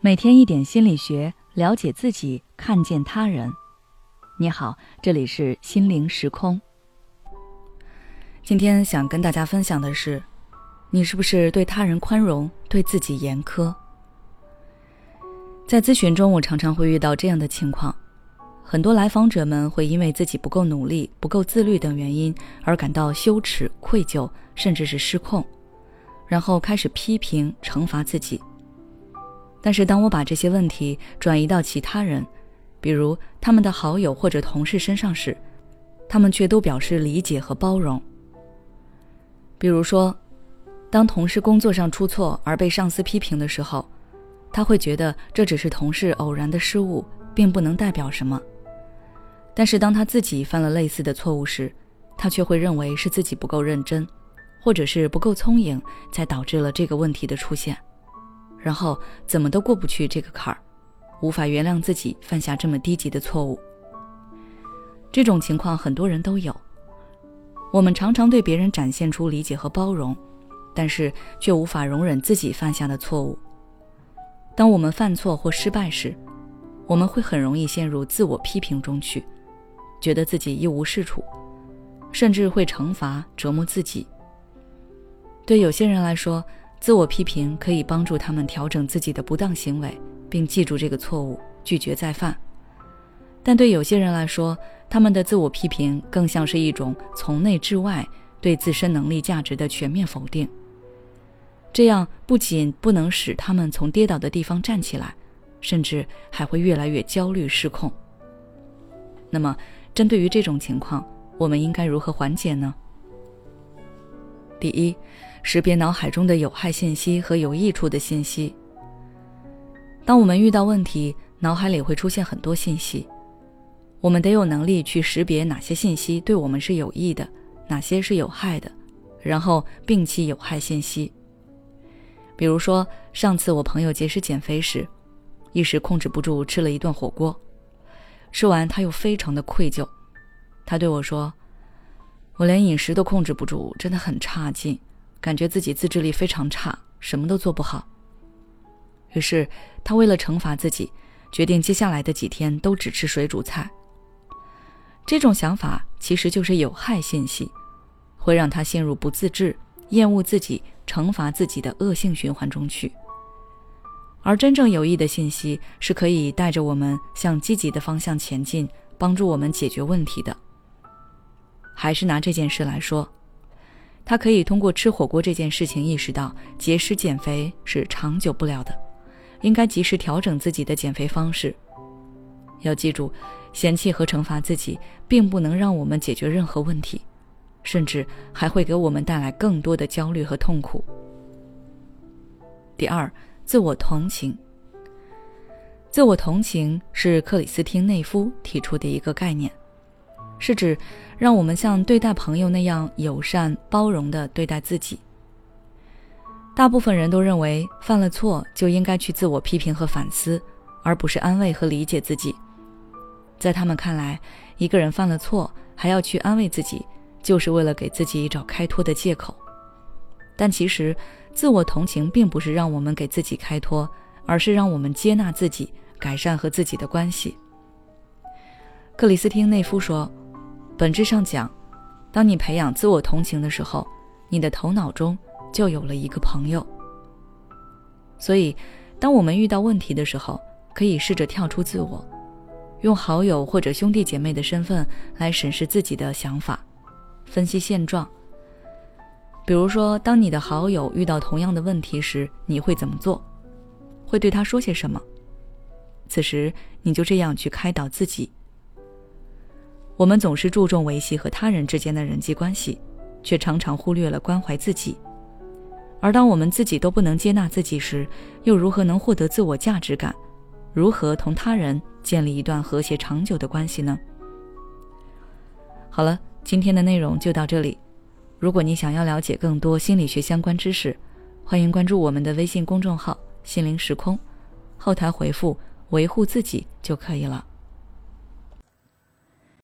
每天一点心理学，了解自己，看见他人。你好，这里是心灵时空。今天想跟大家分享的是，你是不是对他人宽容，对自己严苛？在咨询中，我常常会遇到这样的情况：很多来访者们会因为自己不够努力、不够自律等原因而感到羞耻、愧疚，甚至是失控，然后开始批评、惩罚自己。但是，当我把这些问题转移到其他人，比如他们的好友或者同事身上时，他们却都表示理解和包容。比如说，当同事工作上出错而被上司批评的时候，他会觉得这只是同事偶然的失误，并不能代表什么。但是，当他自己犯了类似的错误时，他却会认为是自己不够认真，或者是不够聪颖，才导致了这个问题的出现。然后怎么都过不去这个坎儿，无法原谅自己犯下这么低级的错误。这种情况很多人都有。我们常常对别人展现出理解和包容，但是却无法容忍自己犯下的错误。当我们犯错或失败时，我们会很容易陷入自我批评中去，觉得自己一无是处，甚至会惩罚折磨自己。对有些人来说，自我批评可以帮助他们调整自己的不当行为，并记住这个错误，拒绝再犯。但对有些人来说，他们的自我批评更像是一种从内至外对自身能力价值的全面否定。这样不仅不能使他们从跌倒的地方站起来，甚至还会越来越焦虑失控。那么，针对于这种情况，我们应该如何缓解呢？第一。识别脑海中的有害信息和有益处的信息。当我们遇到问题，脑海里会出现很多信息，我们得有能力去识别哪些信息对我们是有益的，哪些是有害的，然后摒弃有害信息。比如说，上次我朋友节食减肥时，一时控制不住吃了一顿火锅，吃完他又非常的愧疚，他对我说：“我连饮食都控制不住，真的很差劲。”感觉自己自制力非常差，什么都做不好。于是他为了惩罚自己，决定接下来的几天都只吃水煮菜。这种想法其实就是有害信息，会让他陷入不自制、厌恶自己、惩罚自己的恶性循环中去。而真正有益的信息是可以带着我们向积极的方向前进，帮助我们解决问题的。还是拿这件事来说。他可以通过吃火锅这件事情意识到节食减肥是长久不了的，应该及时调整自己的减肥方式。要记住，嫌弃和惩罚自己并不能让我们解决任何问题，甚至还会给我们带来更多的焦虑和痛苦。第二，自我同情。自我同情是克里斯汀内夫提出的一个概念。是指让我们像对待朋友那样友善包容的对待自己。大部分人都认为犯了错就应该去自我批评和反思，而不是安慰和理解自己。在他们看来，一个人犯了错还要去安慰自己，就是为了给自己找开脱的借口。但其实，自我同情并不是让我们给自己开脱，而是让我们接纳自己，改善和自己的关系。克里斯汀内夫说。本质上讲，当你培养自我同情的时候，你的头脑中就有了一个朋友。所以，当我们遇到问题的时候，可以试着跳出自我，用好友或者兄弟姐妹的身份来审视自己的想法，分析现状。比如说，当你的好友遇到同样的问题时，你会怎么做？会对他说些什么？此时，你就这样去开导自己。我们总是注重维系和他人之间的人际关系，却常常忽略了关怀自己。而当我们自己都不能接纳自己时，又如何能获得自我价值感？如何同他人建立一段和谐长久的关系呢？好了，今天的内容就到这里。如果你想要了解更多心理学相关知识，欢迎关注我们的微信公众号“心灵时空”，后台回复“维护自己”就可以了。